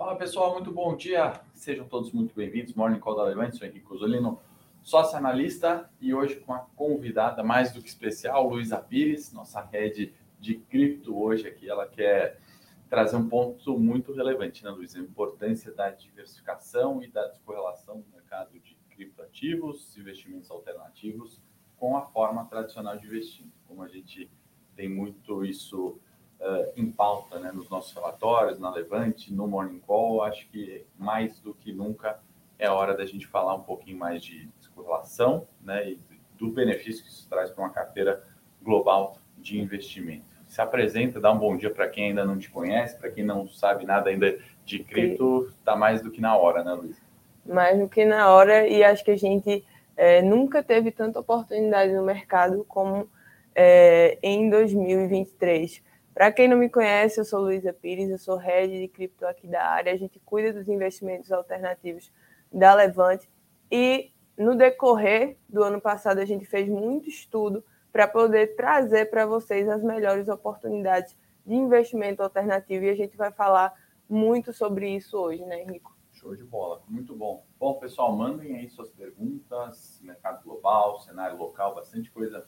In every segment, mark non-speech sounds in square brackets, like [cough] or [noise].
Fala pessoal, muito bom dia. Sejam todos muito bem-vindos. Morning Call da Levante, sou Henrique Cosolino, sócio analista e hoje com a convidada mais do que especial, Luísa Pires, nossa rede de cripto hoje aqui. Ela quer trazer um ponto muito relevante, né, Luísa? A importância da diversificação e da descorrelação do mercado de criptoativos, investimentos alternativos com a forma tradicional de investir. Como a gente tem muito isso uh, em pauta né, nos nossos relatórios, na Levante, no Morning Call, acho que mais do que nunca é hora da gente falar um pouquinho mais de descorrelação né, e do benefício que isso traz para uma carteira global de investimento. Se apresenta, dá um bom dia para quem ainda não te conhece, para quem não sabe nada ainda de cripto, está mais do que na hora, né, Luiz? Mais do que na hora, e acho que a gente é, nunca teve tanta oportunidade no mercado como é, em 2023. Para quem não me conhece, eu sou Luísa Pires, eu sou head de cripto aqui da área. A gente cuida dos investimentos alternativos da Levante e no decorrer do ano passado a gente fez muito estudo para poder trazer para vocês as melhores oportunidades de investimento alternativo e a gente vai falar muito sobre isso hoje, né, Henrico? Show de bola, muito bom. Bom, pessoal, mandem aí suas perguntas, mercado global, cenário local, bastante coisa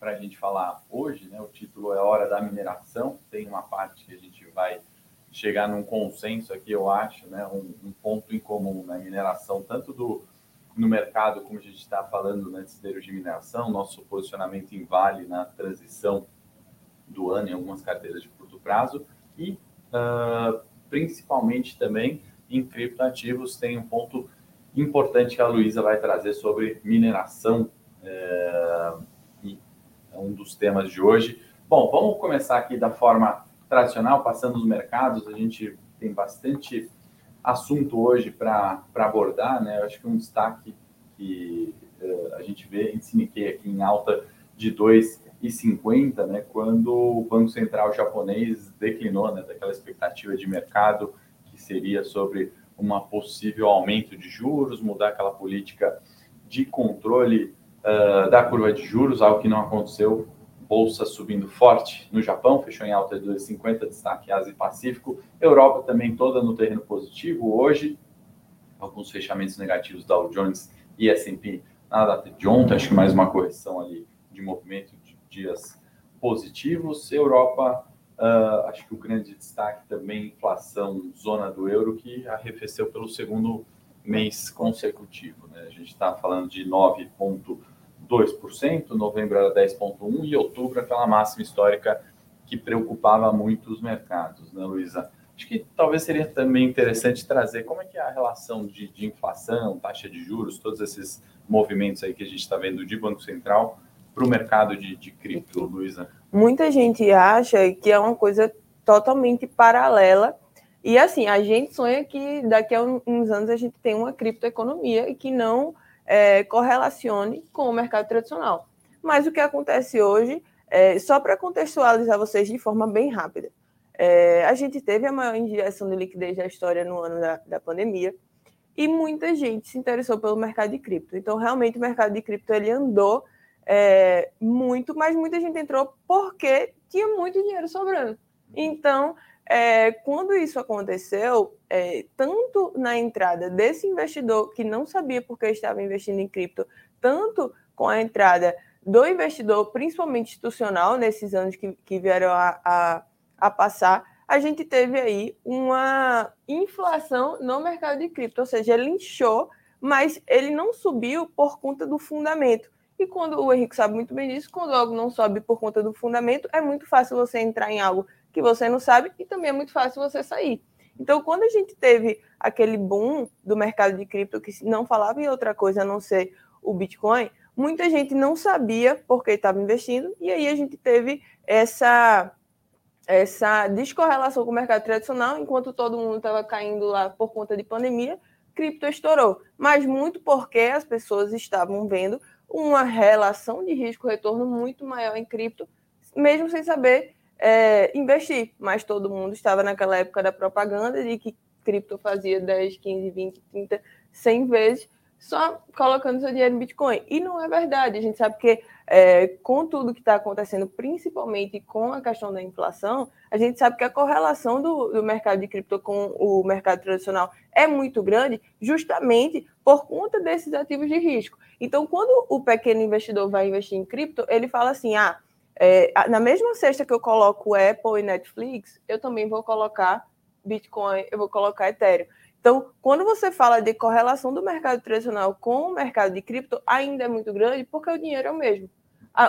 para a gente falar hoje, né? O título é Hora da Mineração. Tem uma parte que a gente vai chegar num consenso aqui, eu acho, né? Um, um ponto em comum na mineração, tanto do no mercado, como a gente está falando, né, de de mineração, nosso posicionamento em Vale na transição do ano em algumas carteiras de curto prazo e uh, principalmente também em criptoativos tem um ponto importante que a Luísa vai trazer sobre mineração é um dos temas de hoje. Bom, vamos começar aqui da forma tradicional, passando os mercados. A gente tem bastante assunto hoje para abordar, né? Eu acho que um destaque que uh, a gente vê em Nikkei aqui em alta de 2,50, né? Quando o Banco Central japonês declinou, né? Daquela expectativa de mercado que seria sobre uma possível aumento de juros, mudar aquela política de controle uh, da curva de juros, algo que não aconteceu. Bolsa subindo forte no Japão, fechou em alta de 2,50, destaque Ásia e Pacífico. Europa também toda no terreno positivo. Hoje, alguns fechamentos negativos da Dow Jones e S&P na data de ontem, acho que mais uma correção ali de movimento de dias positivos. Europa, uh, acho que o grande destaque também, inflação zona do euro, que arrefeceu pelo segundo mês consecutivo. Né? A gente está falando de 9,2%, novembro era 10,1% e outubro aquela máxima histórica que preocupava muito os mercados, né, Luísa? Acho que talvez seria também interessante trazer como é que é a relação de, de inflação, taxa de juros, todos esses movimentos aí que a gente está vendo de Banco Central para o mercado de, de cripto, Luísa. Muita gente acha que é uma coisa totalmente paralela e assim, a gente sonha que daqui a uns anos a gente tenha uma criptoeconomia e que não é, correlacione com o mercado tradicional. Mas o que acontece hoje, é, só para contextualizar vocês de forma bem rápida, é, a gente teve a maior injeção de liquidez da história no ano da, da pandemia e muita gente se interessou pelo mercado de cripto. Então, realmente, o mercado de cripto ele andou é, muito, mas muita gente entrou porque tinha muito dinheiro sobrando. Então, é, quando isso aconteceu, é, tanto na entrada desse investidor que não sabia porque estava investindo em cripto, tanto com a entrada do investidor, principalmente institucional, nesses anos que, que vieram a, a, a passar, a gente teve aí uma inflação no mercado de cripto, ou seja, ele inchou, mas ele não subiu por conta do fundamento. E quando o Henrique sabe muito bem disso, quando algo não sobe por conta do fundamento, é muito fácil você entrar em algo que você não sabe e também é muito fácil você sair. Então, quando a gente teve aquele boom do mercado de cripto que não falava em outra coisa a não ser o Bitcoin, muita gente não sabia por que estava investindo e aí a gente teve essa essa descorrelação com o mercado tradicional, enquanto todo mundo estava caindo lá por conta de pandemia, cripto estourou, mas muito porque as pessoas estavam vendo uma relação de risco-retorno muito maior em cripto, mesmo sem saber é, investir, mas todo mundo estava naquela época da propaganda de que cripto fazia 10, 15, 20, 30, 100 vezes só colocando seu dinheiro em Bitcoin. E não é verdade. A gente sabe que é, com tudo que está acontecendo, principalmente com a questão da inflação, a gente sabe que a correlação do, do, mercado de cripto com o mercado tradicional é muito grande, justamente por conta desses ativos de risco. Então, quando o pequeno investidor vai investir em cripto, ele fala assim: ah, é, na mesma cesta que eu coloco Apple e Netflix, eu também vou colocar Bitcoin, eu vou colocar Ethereum. Então, quando você fala de correlação do mercado tradicional com o mercado de cripto, ainda é muito grande, porque o dinheiro é o mesmo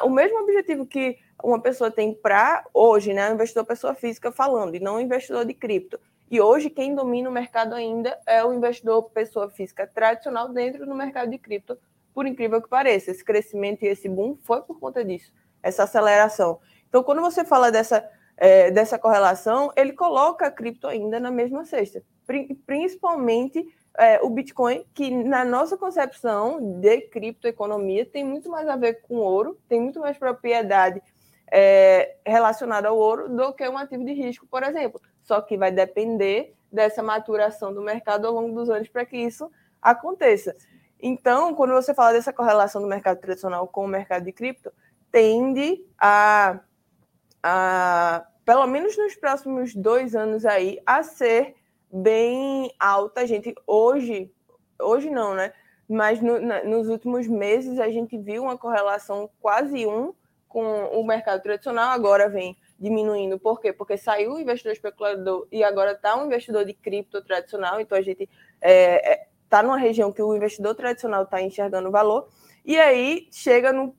o mesmo objetivo que uma pessoa tem para hoje, né, investidor pessoa física falando, e não investidor de cripto. E hoje quem domina o mercado ainda é o investidor pessoa física tradicional dentro do mercado de cripto, por incrível que pareça. Esse crescimento e esse boom foi por conta disso, essa aceleração. Então, quando você fala dessa, é, dessa correlação, ele coloca a cripto ainda na mesma cesta, principalmente é, o Bitcoin, que na nossa concepção de criptoeconomia tem muito mais a ver com ouro, tem muito mais propriedade é, relacionada ao ouro do que um ativo de risco, por exemplo. Só que vai depender dessa maturação do mercado ao longo dos anos para que isso aconteça. Então, quando você fala dessa correlação do mercado tradicional com o mercado de cripto, tende a, a pelo menos nos próximos dois anos aí, a ser bem alta. A gente hoje, hoje não, né? Mas no, na, nos últimos meses a gente viu uma correlação quase um com o mercado tradicional, agora vem diminuindo. Por quê? Porque saiu o investidor especulador e agora está um investidor de cripto tradicional, então a gente está é, é, tá numa região que o investidor tradicional está enxergando valor, e aí chega no,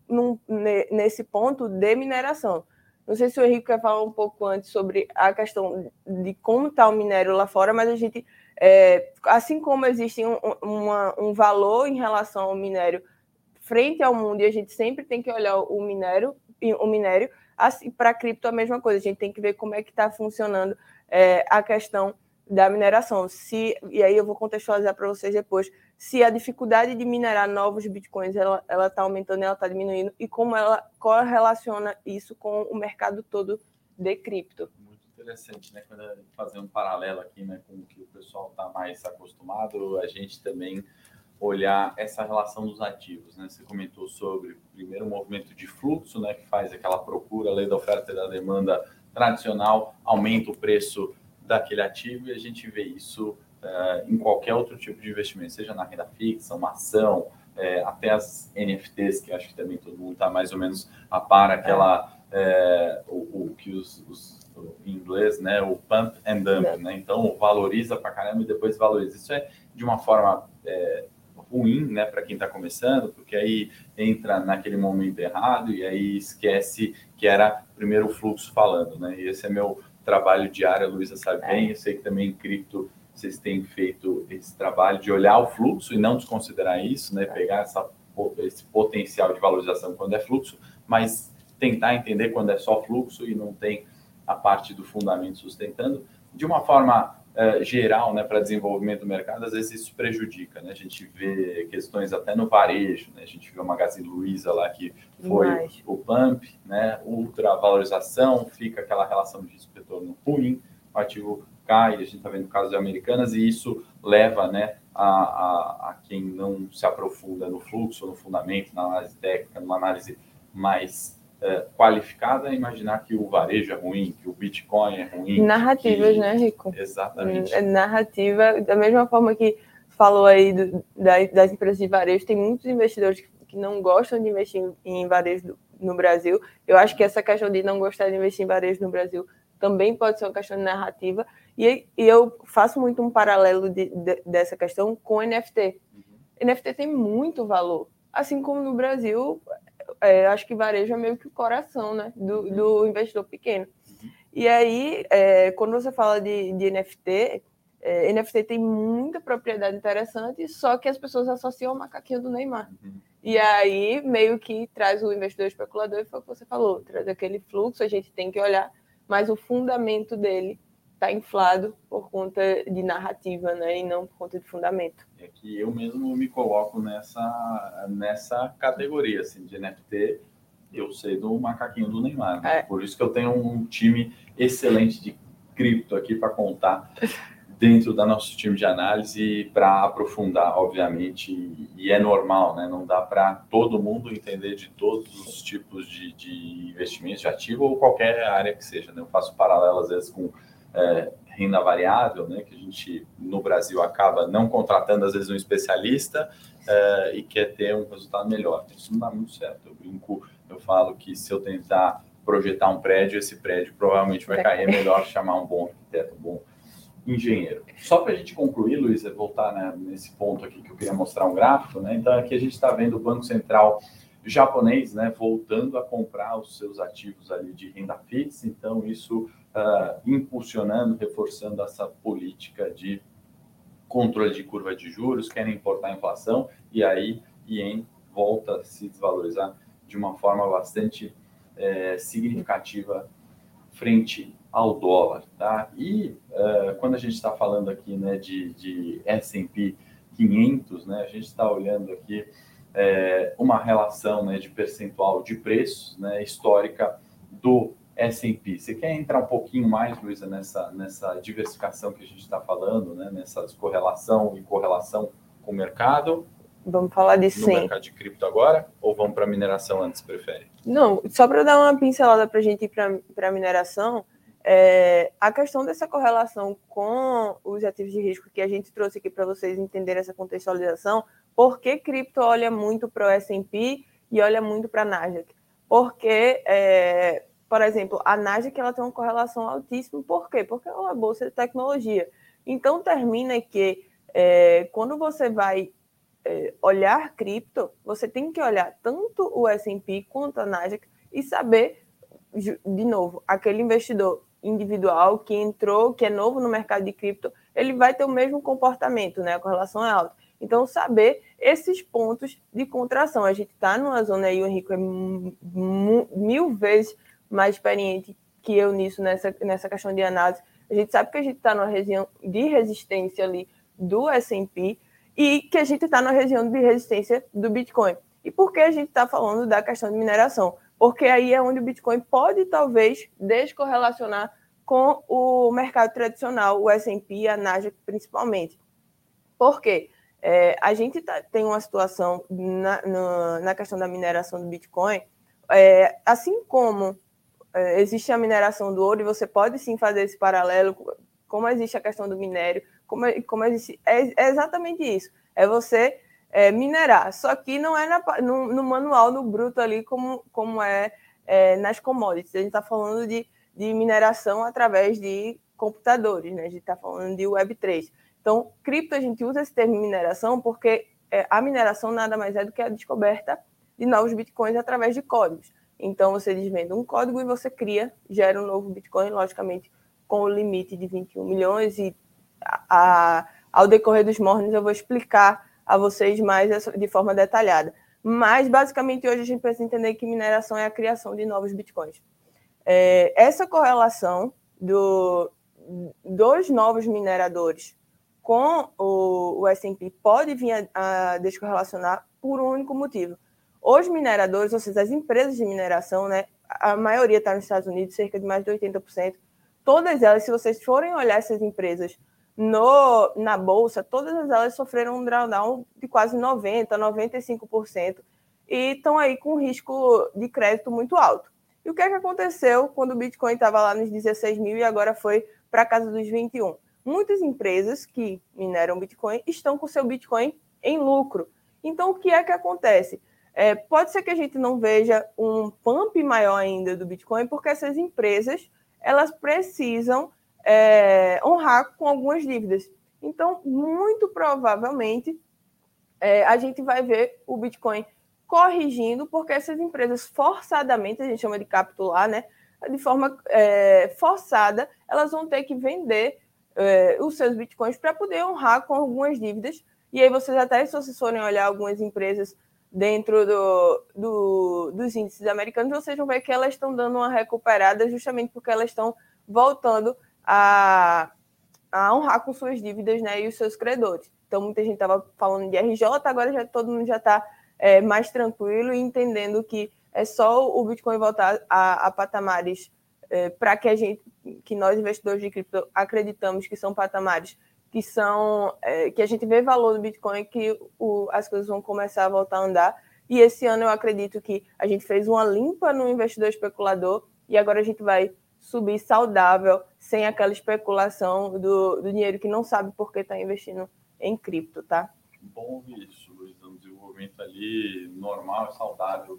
nesse ponto de mineração. Não sei se o Henrique quer falar um pouco antes sobre a questão de como está o minério lá fora, mas a gente, é, assim como existe um, uma, um valor em relação ao minério frente ao mundo, e a gente sempre tem que olhar o minério, o minério, assim, para cripto a mesma coisa, a gente tem que ver como é que está funcionando é, a questão da mineração. Se, e aí eu vou contextualizar para vocês depois se a dificuldade de minerar novos bitcoins ela está aumentando, ela está diminuindo e como ela correlaciona isso com o mercado todo de cripto. Muito interessante, né? Quando fazer um paralelo aqui, né, com o que o pessoal está mais acostumado, a gente também olhar essa relação dos ativos, né? Você comentou sobre primeiro o movimento de fluxo, né, que faz aquela procura, lei da oferta e da demanda tradicional, aumenta o preço daquele ativo e a gente vê isso uh, em qualquer outro tipo de investimento, seja na renda fixa, uma ação, é, até as NFTs, que acho que também todo mundo está mais ou menos a par, aquela é. o, o, que os, os, em inglês, né, o pump and dump, é. né? Então valoriza para caramba e depois valoriza. Isso é de uma forma ruim, né, para quem está começando, porque aí entra naquele momento errado e aí esquece que era primeiro o fluxo falando, né? E esse é meu trabalho diário, a Luísa sabe bem, eu sei que também em cripto vocês têm feito esse trabalho de olhar o fluxo e não desconsiderar isso, né? Pegar essa, esse potencial de valorização quando é fluxo, mas tentar entender quando é só fluxo e não tem a parte do fundamento sustentando. De uma forma uh, geral, né, para desenvolvimento do mercado, às vezes isso prejudica, né? A gente vê questões até no varejo, né? A gente vê o Magazine Luiza lá que foi o pump, né? Ultra valorização, fica aquela relação de retorno ruim, o ativo cai, a gente está vendo casos de americanas e isso leva, né, a, a, a, quem não se aprofunda no fluxo, no fundamento, na análise técnica, numa análise mais é, qualificada a imaginar que o varejo é ruim, que o Bitcoin é ruim. Narrativas, que... né, Rico? Exatamente. É narrativa, da mesma forma que falou aí do, das empresas de varejo, tem muitos investidores que, que não gostam de investir em, em varejo no Brasil. Eu acho que essa questão de não gostar de investir em varejo no Brasil também pode ser uma questão de narrativa. E, e eu faço muito um paralelo de, de, dessa questão com NFT. Uhum. NFT tem muito valor. Assim como no Brasil, é, acho que varejo é meio que o coração né, do, uhum. do investidor pequeno. Uhum. E aí, é, quando você fala de, de NFT, é, NFT tem muita propriedade interessante, só que as pessoas associam ao macaquinho do Neymar. Uhum. E aí, meio que traz o investidor especulador, e foi o que você falou, traz aquele fluxo, a gente tem que olhar, mas o fundamento dele está inflado por conta de narrativa, né, e não por conta de fundamento. É que eu mesmo me coloco nessa nessa categoria assim de NFT. Eu sei do macaquinho do Neymar, né? é. por isso que eu tenho um time excelente de cripto aqui para contar dentro do nosso time de análise para aprofundar, obviamente, e é normal, né? Não dá para todo mundo entender de todos os tipos de, de investimentos de ativo ou qualquer área que seja. Né? Eu faço paralelo às vezes com é, renda variável, né? Que a gente no Brasil acaba não contratando às vezes um especialista é, e quer ter um resultado melhor. Isso não dá muito certo. Eu brinco, eu falo que se eu tentar projetar um prédio, esse prédio provavelmente vai cair. É melhor chamar um bom arquiteto, um bom engenheiro. Só para a gente concluir, Luiz, voltar né, nesse ponto aqui que eu queria mostrar um gráfico, né? Então aqui a gente está vendo o Banco Central japonês, né, voltando a comprar os seus ativos ali de renda fixa. Então isso uh, impulsionando, reforçando essa política de controle de curva de juros, querem importar a inflação e aí ien volta a se desvalorizar de uma forma bastante é, significativa frente ao dólar, tá? E uh, quando a gente está falando aqui, né, de, de S&P 500, né, a gente está olhando aqui é, uma relação, né, de percentual de preços, né, histórica do S&P. Você quer entrar um pouquinho mais, Luísa, nessa, nessa diversificação que a gente está falando, né, nessa correlação e correlação com o mercado? Vamos falar disso no sim. mercado de cripto agora? Ou vamos para mineração antes, prefere? Não, só para dar uma pincelada para a gente ir para a mineração, é, a questão dessa correlação com os ativos de risco que a gente trouxe aqui para vocês entenderem essa contextualização, por que cripto olha muito para o S&P e olha muito para a Nasdaq? Porque, é, por exemplo, a Nasdaq ela tem uma correlação altíssima, por quê? Porque é uma bolsa de tecnologia. Então, termina que é, quando você vai é, olhar cripto, você tem que olhar tanto o S&P quanto a Nasdaq e saber, de novo, aquele investidor individual que entrou, que é novo no mercado de cripto, ele vai ter o mesmo comportamento, né? A correlação é alta. Então, saber esses pontos de contração. A gente está numa zona aí, o Henrique é mil vezes mais experiente que eu nisso, nessa, nessa questão de análise. A gente sabe que a gente está numa região de resistência ali do S&P e que a gente está na região de resistência do Bitcoin. E por que a gente está falando da questão de mineração? porque aí é onde o Bitcoin pode talvez descorrelacionar com o mercado tradicional, o S&P, a Nasdaq principalmente. Por quê? É, a gente tá, tem uma situação na, na, na, questão da mineração do Bitcoin, é, assim como existe a mineração do ouro, e você pode sim fazer esse paralelo, como existe a questão do minério, como, como existe. É, é exatamente isso. É você é, minerar. Só que não é na, no, no, manual, no bruto ali, como, como é, é nas commodities. A gente está falando de, de mineração através de computadores, né? A gente está falando de Web3. Então, cripto, a gente usa esse termo mineração porque é, a mineração nada mais é do que a descoberta de novos bitcoins através de códigos. Então, você desvenda um código e você cria, gera um novo bitcoin, logicamente, com o limite de 21 milhões. E a, a, ao decorrer dos mornos eu vou explicar a vocês mais de forma detalhada. Mas, basicamente, hoje a gente precisa entender que mineração é a criação de novos bitcoins. É, essa correlação do, dos novos mineradores com o, o S&P pode vir a, a descorrelacionar por um único motivo. Os mineradores, ou seja, as empresas de mineração, né, a maioria está nos Estados Unidos, cerca de mais de 80%. Todas elas, se vocês forem olhar essas empresas no, na bolsa, todas elas sofreram um drawdown de quase 90%, 95%, e estão aí com risco de crédito muito alto. E o que é que aconteceu quando o Bitcoin estava lá nos 16 mil e agora foi para casa dos 21? Muitas empresas que mineram Bitcoin estão com seu Bitcoin em lucro. Então, o que é que acontece? É, pode ser que a gente não veja um pump maior ainda do Bitcoin, porque essas empresas elas precisam é, honrar com algumas dívidas. Então, muito provavelmente, é, a gente vai ver o Bitcoin corrigindo, porque essas empresas forçadamente, a gente chama de capitular, né? De forma é, forçada, elas vão ter que vender é, os seus bitcoins para poder honrar com algumas dívidas. E aí vocês até, se vocês forem olhar algumas empresas dentro do, do, dos índices americanos, vocês vão ver que elas estão dando uma recuperada justamente porque elas estão voltando a, a honrar com suas dívidas né, e os seus credores. Então, muita gente estava falando de RJ, agora já todo mundo já está é, mais tranquilo e entendendo que é só o Bitcoin voltar a, a patamares é, para que a gente, que nós investidores de cripto acreditamos que são patamares que são é, que a gente vê valor no Bitcoin, que o, as coisas vão começar a voltar a andar. E esse ano eu acredito que a gente fez uma limpa no investidor especulador e agora a gente vai subir saudável, sem aquela especulação do, do dinheiro que não sabe por que está investindo em cripto, tá? Bom isso, Luiz, um desenvolvimento ali normal saudável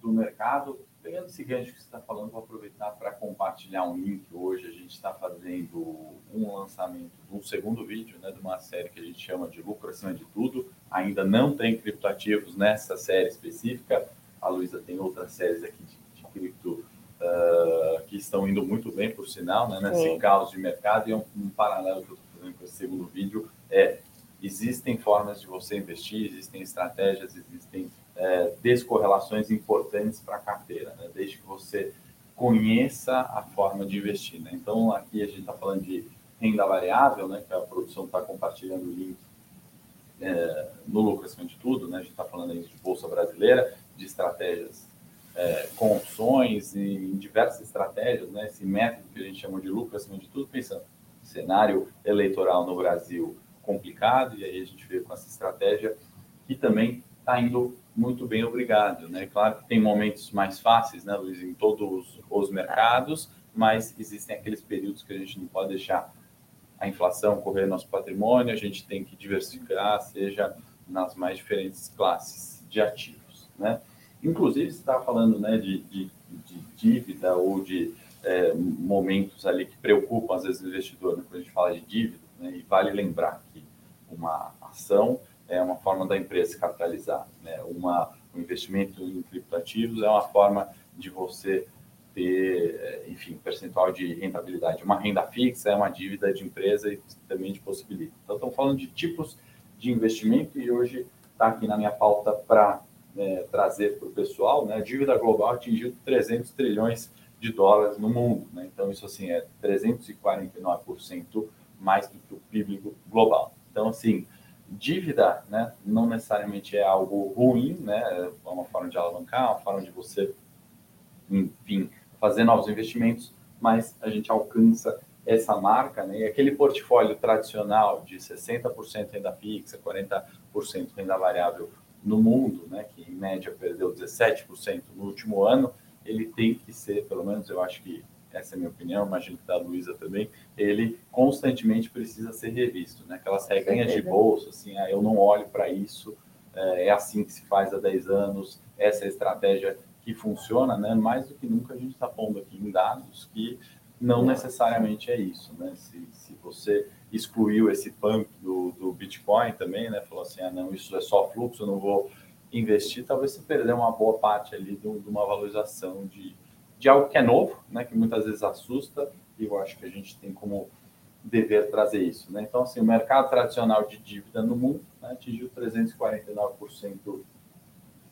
do mercado. Pegando esse gancho que você está falando, vou aproveitar para compartilhar um link. Hoje a gente está fazendo um lançamento de um segundo vídeo, né, de uma série que a gente chama de Lucro Acima de Tudo. Ainda não tem criptoativos nessa série específica. A Luísa tem outras séries aqui de, de cripto uh, que estão indo muito bem, por sinal, né, nesse Sim. caos de mercado. E um, um paralelo que eu estou fazendo com esse segundo vídeo é existem formas de você investir, existem estratégias, existem é, descorrelações importantes para a carteira, né? desde que você conheça a forma de investir. Né? Então, aqui a gente está falando de renda variável, né? que a produção está compartilhando o link é, no lucro acima de tudo, né? a gente está falando aí de Bolsa Brasileira, de estratégias é, com opções e em diversas estratégias, né? esse método que a gente chama de lucro acima de tudo, pensando cenário eleitoral no Brasil complicado, e aí a gente veio com essa estratégia que também está indo muito bem, obrigado. Né? Claro que tem momentos mais fáceis, né, Luiz, em todos os mercados, mas existem aqueles períodos que a gente não pode deixar a inflação correr nosso patrimônio, a gente tem que diversificar, seja nas mais diferentes classes de ativos. Né? Inclusive, você estava falando né, de, de, de, dívida ou de é, momentos ali que preocupam, às vezes, o investidor, né, quando a gente fala de dívida, né, e vale lembrar que uma ação é uma forma da empresa se capitalizar. Né? Uma, um investimento em criptoativos é uma forma de você ter, enfim, percentual de rentabilidade. Uma renda fixa é uma dívida de empresa e também de possibilita. Então, estamos falando de tipos de investimento e hoje está aqui na minha pauta para é, trazer para o pessoal, né? A dívida global atingiu 300 trilhões de dólares no mundo, né? Então, isso assim é 349% mais do que o PIB global. Então, assim, dívida, né, não necessariamente é algo ruim, né, é uma forma de alavancar, uma forma de você, enfim, fazer novos investimentos, mas a gente alcança essa marca, né, e aquele portfólio tradicional de 60% renda fixa, 40% renda variável no mundo, né, que em média perdeu 17% no último ano, ele tem que ser, pelo menos eu acho que essa é a minha opinião, imagino que da Luísa também, ele constantemente precisa ser revisto, né? Aquelas regrinhas de bolsa, assim, ah, eu não olho para isso, é, é assim que se faz há 10 anos, essa é a estratégia que funciona, né? Mais do que nunca a gente está pondo aqui em dados que não necessariamente é isso, né? Se, se você excluiu esse pump do, do Bitcoin também, né? Falou assim, ah, não, isso é só fluxo, eu não vou investir, talvez você perdeu uma boa parte ali de, de uma valorização de, de algo que é novo, né, que muitas vezes assusta, e eu acho que a gente tem como dever trazer isso. Né? Então, assim, o mercado tradicional de dívida no mundo né, atingiu 349%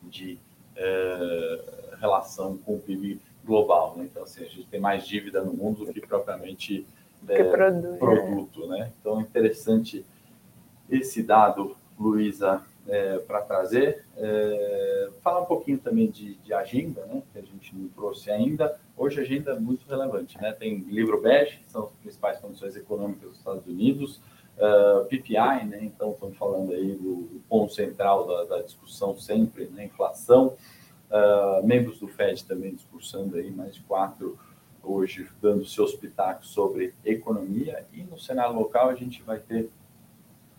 de é, relação com o PIB global. Né? Então, assim, a gente tem mais dívida no mundo do que propriamente é, produto. produto né? Então, interessante esse dado, Luísa, é, para trazer. É, falar um pouquinho também de, de, agenda, né, que a gente não trouxe ainda. Hoje agenda é muito relevante. Né? Tem livro BES, que são as principais condições econômicas dos Estados Unidos, uh, PPI, né? então estamos falando aí do, do ponto central da, da, discussão sempre, né? inflação. Uh, membros do FED também discursando aí, mais de quatro hoje dando seus pitacos sobre economia. E no cenário local a gente vai ter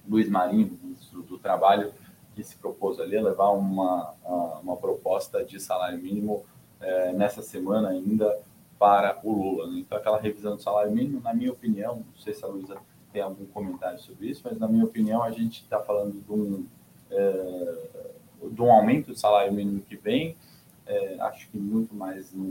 Luiz Marinho, ministro do Trabalho, que se propôs ali a levar uma, uma proposta de salário mínimo é, nessa semana ainda para o Lula. Né? Então, aquela revisão do salário mínimo, na minha opinião, não sei se a Luísa tem algum comentário sobre isso, mas na minha opinião, a gente está falando de um, é, de um aumento do salário mínimo que vem, é, acho que muito mais num,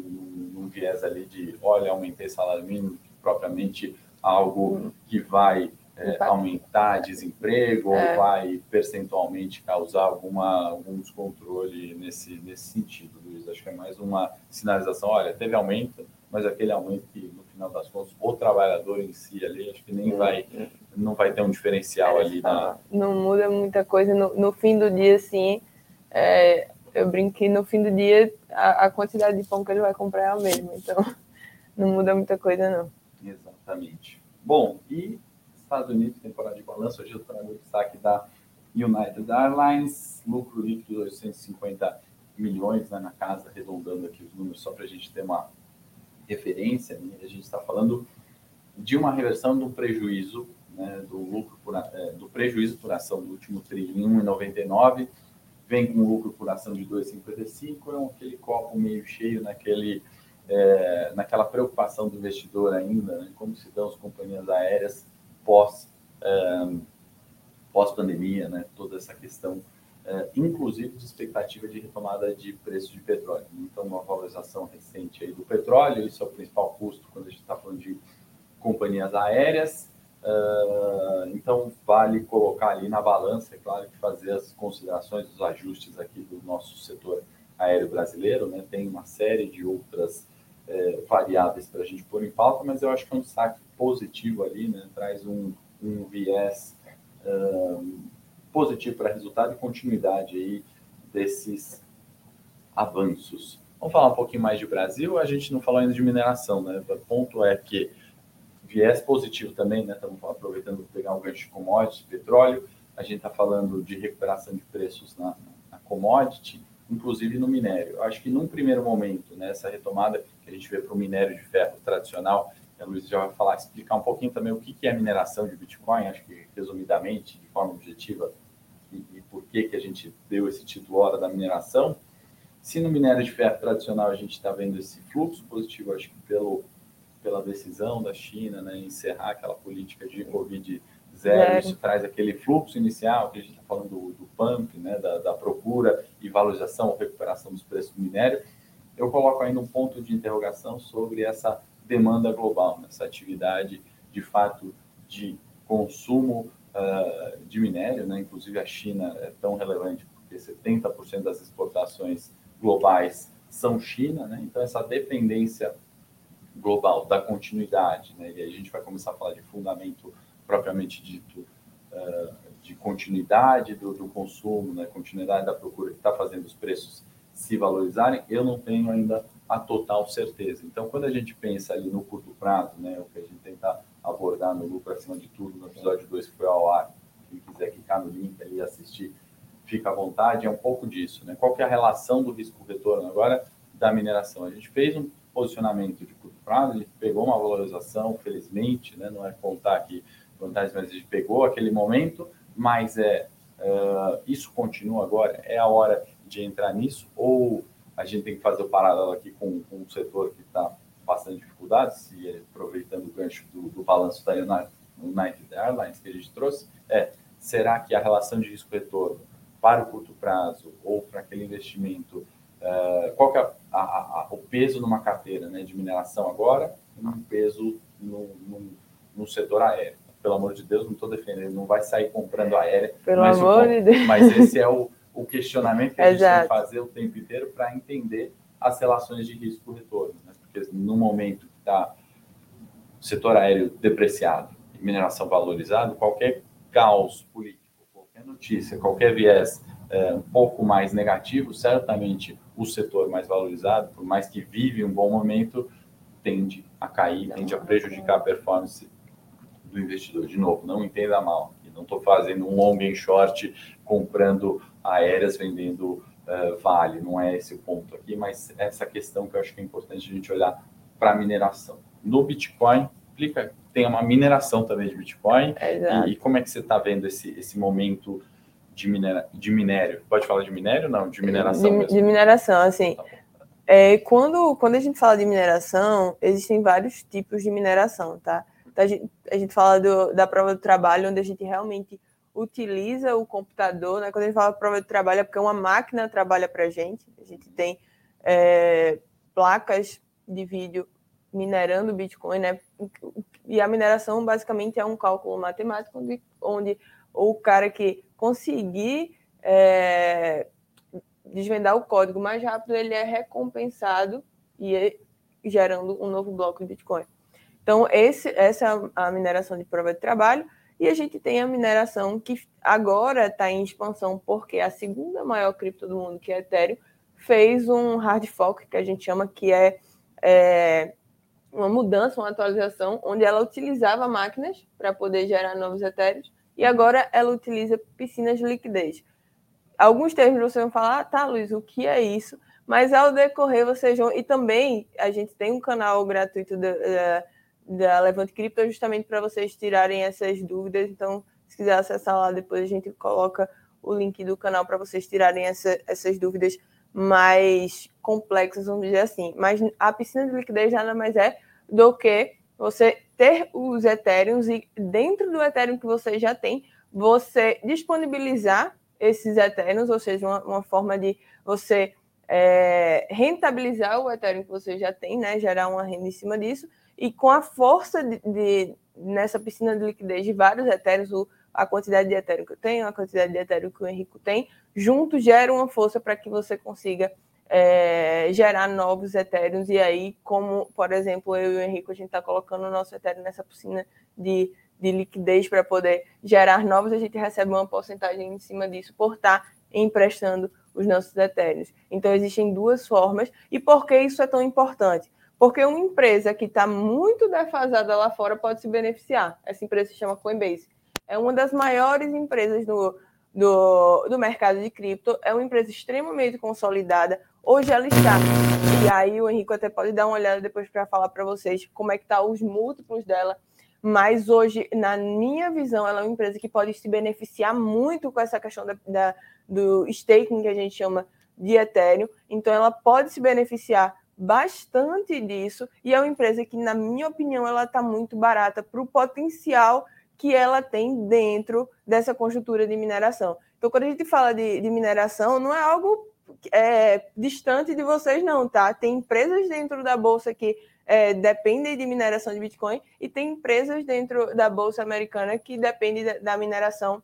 num, viés ali de, olha, aumentei salário mínimo, propriamente algo que vai é, aumentar desemprego é. ou vai percentualmente causar alguma, algum descontrole nesse, nesse sentido, Luiz? Acho que é mais uma sinalização, olha, teve aumento, mas aquele aumento que, no final das contas, o trabalhar em si ali, acho que nem vai, não vai ter um diferencial é, ali. Na... Não muda muita coisa. No, no fim do dia, sim, é, eu brinco que no fim do dia a, a quantidade de pão que ele vai comprar é a mesma, então [laughs] não muda muita coisa, não. Exatamente. Bom, e Estados Unidos, temporada de balanço, hoje eu trago o destaque da United Airlines, lucro líquido de 850 milhões né, na casa, arredondando aqui os números só para a gente ter uma referência. Né? A gente está falando de uma reversão do prejuízo, né, do lucro por, é, do prejuízo por ação do último tri em 1,99, vem com lucro por ação de 2,55, é aquele copo meio cheio naquele é, naquela preocupação do investidor ainda, né, como se dão as companhias aéreas pós é, pós pandemia, né, toda essa questão é, inclusive de expectativa de retomada de preço de petróleo. Então, uma valorização recente aí do petróleo, isso é o principal custo quando a gente está falando de companhias aéreas. Uh, então, vale colocar ali na balança, é claro, que fazer as considerações, os ajustes aqui do nosso setor aéreo brasileiro, né? Tem uma série de outras é, variáveis para a gente pôr em pauta, mas eu acho que é um destaque positivo ali, né? Traz um, um viés uh, positivo para resultado e continuidade aí desses avanços. Vamos falar um pouquinho mais de Brasil. A gente não falou ainda de mineração, né? O ponto é que viés positivo também, né? Estamos aproveitando para pegar um gancho de commodities, petróleo. A gente está falando de recuperação de preços na, na commodity, inclusive no minério. Acho que num primeiro momento, né, essa retomada que a gente vê para o minério de ferro tradicional, a Luiz já vai falar, explicar um pouquinho também o que é mineração de Bitcoin, acho que resumidamente, de forma objetiva, e, e por que, que a gente deu esse título Hora da Mineração. Se no minério de ferro tradicional a gente está vendo esse fluxo positivo, acho que pelo, pela decisão da China né, encerrar aquela política de Covid zero, zero. isso traz aquele fluxo inicial que a gente está falando do, do pump, né, da, da, procura e valorização ou recuperação dos preços do minério. Eu coloco ainda um ponto de interrogação sobre essa demanda global, nessa atividade de fato de consumo uh, de minério, né? inclusive a China é tão relevante porque 70% das exportações globais são China, né? então essa dependência global da continuidade, né? e a gente vai começar a falar de fundamento propriamente dito uh, de continuidade do, do, consumo, né? continuidade da procura que está fazendo os preços se valorizarem, eu não tenho ainda a total certeza. Então, quando a gente pensa ali no curto prazo, né, o que a gente tenta abordar no lucro acima de tudo, no episódio 2 que foi ao ar, quem quiser clicar no link ali e assistir, fica à vontade, é um pouco disso, né? Qual que é a relação do risco-retorno agora da mineração? A gente fez um posicionamento de curto prazo, gente pegou uma valorização, felizmente, né? Não é contar aqui vantagens, mas a gente pegou aquele momento, mas é uh, isso continua agora, é a hora de entrar nisso, ou a gente tem que fazer o paralelo aqui com, com um setor que está bastante dificuldades, e aproveitando o gancho do, do balanço da United Airlines que a gente trouxe, é será que a relação de risco-retorno para o curto prazo ou para aquele investimento, uh, qual que é a, a, a, o peso numa carteira né, de mineração agora um peso no, no, no, setor aéreo? Pelo amor de Deus, não estou defendendo, não vai sair comprando aérea. Pelo amor de Deus. Mas esse é o, o questionamento que a gente tem que fazer o tempo inteiro para entender as relações de risco-retorno. Né? Porque no momento que está o setor aéreo depreciado e mineração valorizado, qualquer caos político, qualquer notícia, qualquer viés é, um pouco mais negativo, certamente o setor mais valorizado, por mais que vive um bom momento, tende a cair, tende a prejudicar a performance do investidor. De novo, não entenda mal. Não estou fazendo um long and short comprando aéreas, vendendo uh, vale. Não é esse o ponto aqui, mas essa questão que eu acho que é importante a gente olhar para a mineração. No Bitcoin, explica, tem uma mineração também de Bitcoin. É e, e, como é que você está vendo esse, esse momento de, minera, de minério? Pode falar de minério? Não, de mineração de, mesmo. De mineração, assim. Tá é, quando, quando a gente fala de mineração, existem vários tipos de mineração, tá? A, gente, a gente fala do, da prova do trabalho, onde a gente realmente utiliza o computador, né? Quando a gente fala prova de trabalho, é porque uma máquina trabalha para a gente. A gente tem é, placas de vídeo minerando Bitcoin, né? E a mineração basicamente é um cálculo matemático onde, onde o cara que conseguir é, desvendar o código mais rápido, ele é recompensado e é gerando um novo bloco de Bitcoin. Então, esse, essa é a mineração de prova de trabalho. E a gente tem a mineração que agora está em expansão, porque a segunda maior cripto do mundo, que é Ethereum, fez um hard fork, que a gente chama que é, é uma mudança, uma atualização, onde ela utilizava máquinas para poder gerar novos etéreos, e agora ela utiliza piscinas de liquidez. Alguns termos vocês vão falar, ah, tá, Luiz, o que é isso? Mas ao decorrer vocês vão. E também a gente tem um canal gratuito da, da Levante Cripto justamente para vocês tirarem essas dúvidas. Então, se quiser acessar lá, depois a gente coloca o link do canal para vocês tirarem essa, essas dúvidas mais complexas, vamos dizer assim. Mas a piscina de liquidez nada mais é do que você ter os Ethereums e dentro do Ethereum que você já tem, você disponibilizar esses Ethereums, ou seja, uma, uma forma de você é, rentabilizar o Ethereum que você já tem, né, gerar uma renda em cima disso, e com a força de, de nessa piscina de liquidez de vários Ethereums, o, a quantidade de Ethereum que eu tenho, a quantidade de Ethereum que o Henrico tem, juntos gera uma força para que você consiga é, gerar novos Ethereums. E aí, como, por exemplo, eu e o Henrico, a gente está colocando o nosso Ethereum nessa piscina de, de liquidez para poder gerar novos, a gente recebe uma porcentagem em cima disso por estar tá emprestando os nossos Ethereums. Então, existem duas formas. E por que isso é tão importante? Porque uma empresa que está muito defasada lá fora pode se beneficiar. Essa empresa se chama Coinbase é uma das maiores empresas do, do, do mercado de cripto, é uma empresa extremamente consolidada. Hoje ela está. E aí o Henrique até pode dar uma olhada depois para falar para vocês como é que tá os múltiplos dela. Mas hoje, na minha visão, ela é uma empresa que pode se beneficiar muito com essa questão da, da do staking que a gente chama de Ethereum. Então, ela pode se beneficiar bastante disso. E é uma empresa que, na minha opinião, ela está muito barata para o potencial que ela tem dentro dessa conjuntura de mineração. Então, quando a gente fala de, de mineração, não é algo é, distante de vocês, não, tá? Tem empresas dentro da bolsa que é, dependem de mineração de Bitcoin e tem empresas dentro da bolsa americana que dependem da, da mineração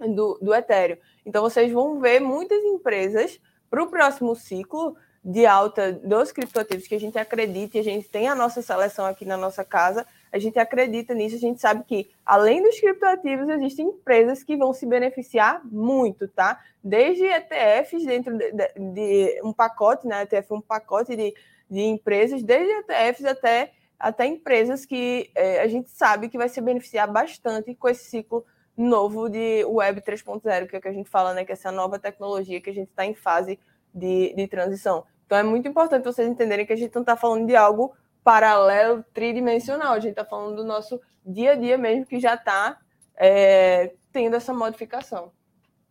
do, do Ethereum. Então, vocês vão ver muitas empresas para o próximo ciclo de alta dos criptoativos que a gente acredita e a gente tem a nossa seleção aqui na nossa casa a gente acredita nisso, a gente sabe que, além dos criptoativos, existem empresas que vão se beneficiar muito, tá? Desde ETFs dentro de, de, de um pacote, né? ETF é um pacote de, de empresas, desde ETFs até, até empresas que é, a gente sabe que vai se beneficiar bastante com esse ciclo novo de Web 3.0, que é o que a gente fala, né? Que é essa nova tecnologia que a gente está em fase de, de transição. Então é muito importante vocês entenderem que a gente não está falando de algo paralelo tridimensional. A gente está falando do nosso dia a dia mesmo, que já está é, tendo essa modificação.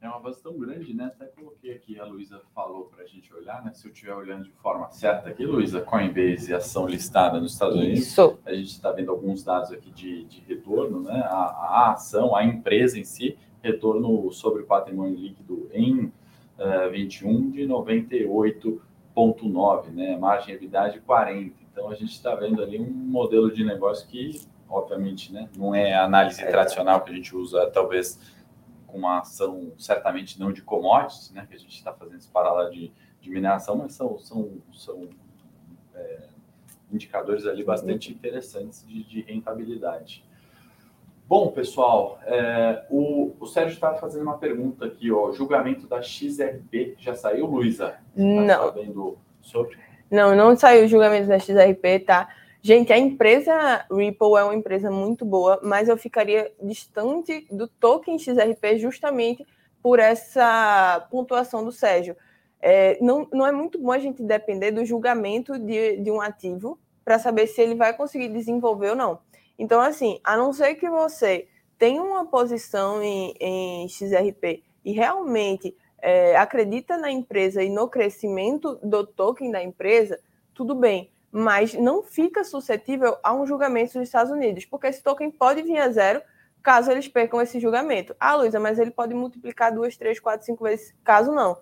É uma base tão grande, né? Até coloquei aqui, a Luísa falou para a gente olhar, né? Se eu estiver olhando de forma certa aqui, Luísa, Coinbase, ação listada nos Estados Unidos. Isso. A gente está vendo alguns dados aqui de, de retorno, né? A, a, ação, a empresa em si, retorno sobre patrimônio líquido em uh, 21 de 98,9, né? Margem de de 40. Então a gente está vendo ali um modelo de negócio que, obviamente, né, não é a análise tradicional que a gente usa, talvez com uma ação certamente não de commodities, né, que a gente está fazendo esse paralelo de, de mineração, mas são, são, são é, indicadores ali bastante interessantes de, de rentabilidade. Bom, pessoal, é, o, o Sérgio está fazendo uma pergunta aqui, ó. Julgamento da XRP já saiu, Luísa? Tá não. sabendo sobre? Não, não saiu o julgamento da XRP, tá? Gente, a empresa Ripple é uma empresa muito boa, mas eu ficaria distante do token XRP justamente por essa pontuação do Sérgio. É, não, não é muito bom a gente depender do julgamento de, de um ativo para saber se ele vai conseguir desenvolver ou não. Então, assim, a não ser que você tenha uma posição em, em XRP e realmente é, acredita na empresa e no crescimento do token da empresa, tudo bem, mas não fica suscetível a um julgamento dos Estados Unidos, porque esse token pode vir a zero caso eles percam esse julgamento. Ah, Luísa, mas ele pode multiplicar duas, três, quatro, cinco vezes, caso não.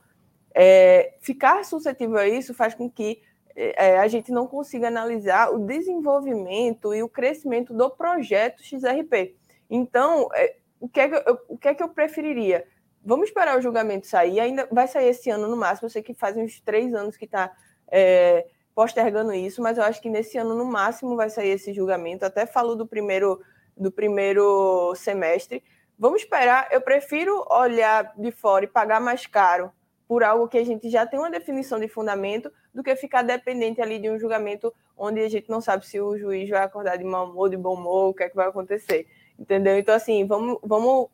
É, ficar suscetível a isso faz com que é, a gente não consiga analisar o desenvolvimento e o crescimento do projeto XRP. Então, é, o, que é que eu, o que é que eu preferiria? Vamos esperar o julgamento sair. Ainda vai sair esse ano no máximo. Eu sei que faz uns três anos que está é, postergando isso, mas eu acho que nesse ano no máximo vai sair esse julgamento. Até falo do primeiro do primeiro semestre. Vamos esperar. Eu prefiro olhar de fora e pagar mais caro por algo que a gente já tem uma definição de fundamento do que ficar dependente ali de um julgamento onde a gente não sabe se o juiz vai acordar de mau humor, de bom humor, o que é que vai acontecer. Entendeu? Então, assim, vamos, vamos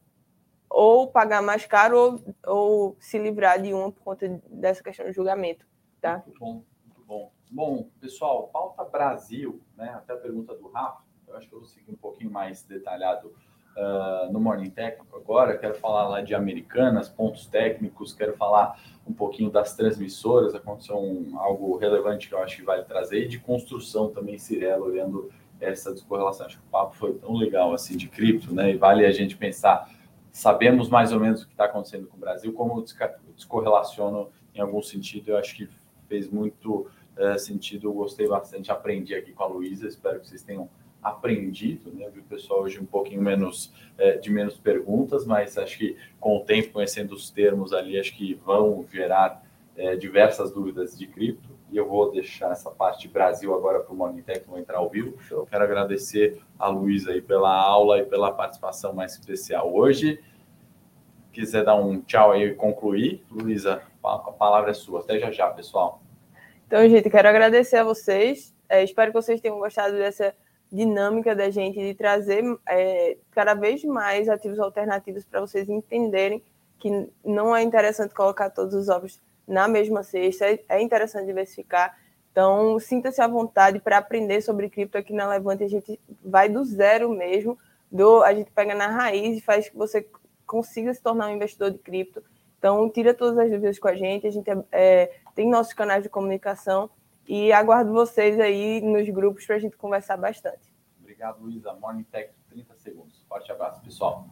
ou pagar mais caro ou, ou se livrar de uma por conta dessa questão do julgamento. Tá? Muito bom, muito bom. Bom, pessoal, pauta Brasil, né? Até a pergunta do Rafa, eu acho que eu vou seguir um pouquinho mais detalhado uh, no Morning Técnico agora. Quero falar lá de Americanas, pontos técnicos, quero falar um pouquinho das transmissoras, aconteceu um, algo relevante que eu acho que vale trazer, e de construção também, Cirela, olhando essa descorrelação. Acho que o papo foi tão legal assim de cripto, né? E vale a gente pensar, sabemos mais ou menos o que está acontecendo com o Brasil, como descorrelaciono em algum sentido, eu acho que fez muito uh, sentido, eu gostei bastante, aprendi aqui com a Luísa, espero que vocês tenham aprendido, né? Vi o pessoal hoje um pouquinho menos é, de menos perguntas, mas acho que com o tempo, conhecendo os termos ali, acho que vão gerar é, diversas dúvidas de cripto. E eu vou deixar essa parte de Brasil agora para o Morning Tech, vou entrar ao vivo. Eu quero agradecer a Luísa aí pela aula e pela participação mais especial hoje. Quiser dar um tchau aí e concluir, Luísa, a palavra é sua. Até já já, pessoal. Então, gente, quero agradecer a vocês. É, espero que vocês tenham gostado dessa dinâmica da gente de trazer é, cada vez mais ativos alternativos para vocês entenderem que não é interessante colocar todos os ovos na mesma cesta, é interessante diversificar. Então, sinta-se à vontade para aprender sobre cripto aqui na Levante. A gente vai do zero mesmo, do, a gente pega na raiz e faz que você consiga se tornar um investidor de cripto. Então, tira todas as dúvidas com a gente. A gente é, é tem nossos canais de comunicação e aguardo vocês aí nos grupos para a gente conversar bastante. Obrigado, Luísa. Morning Tech, 30 segundos. Forte abraço, pessoal.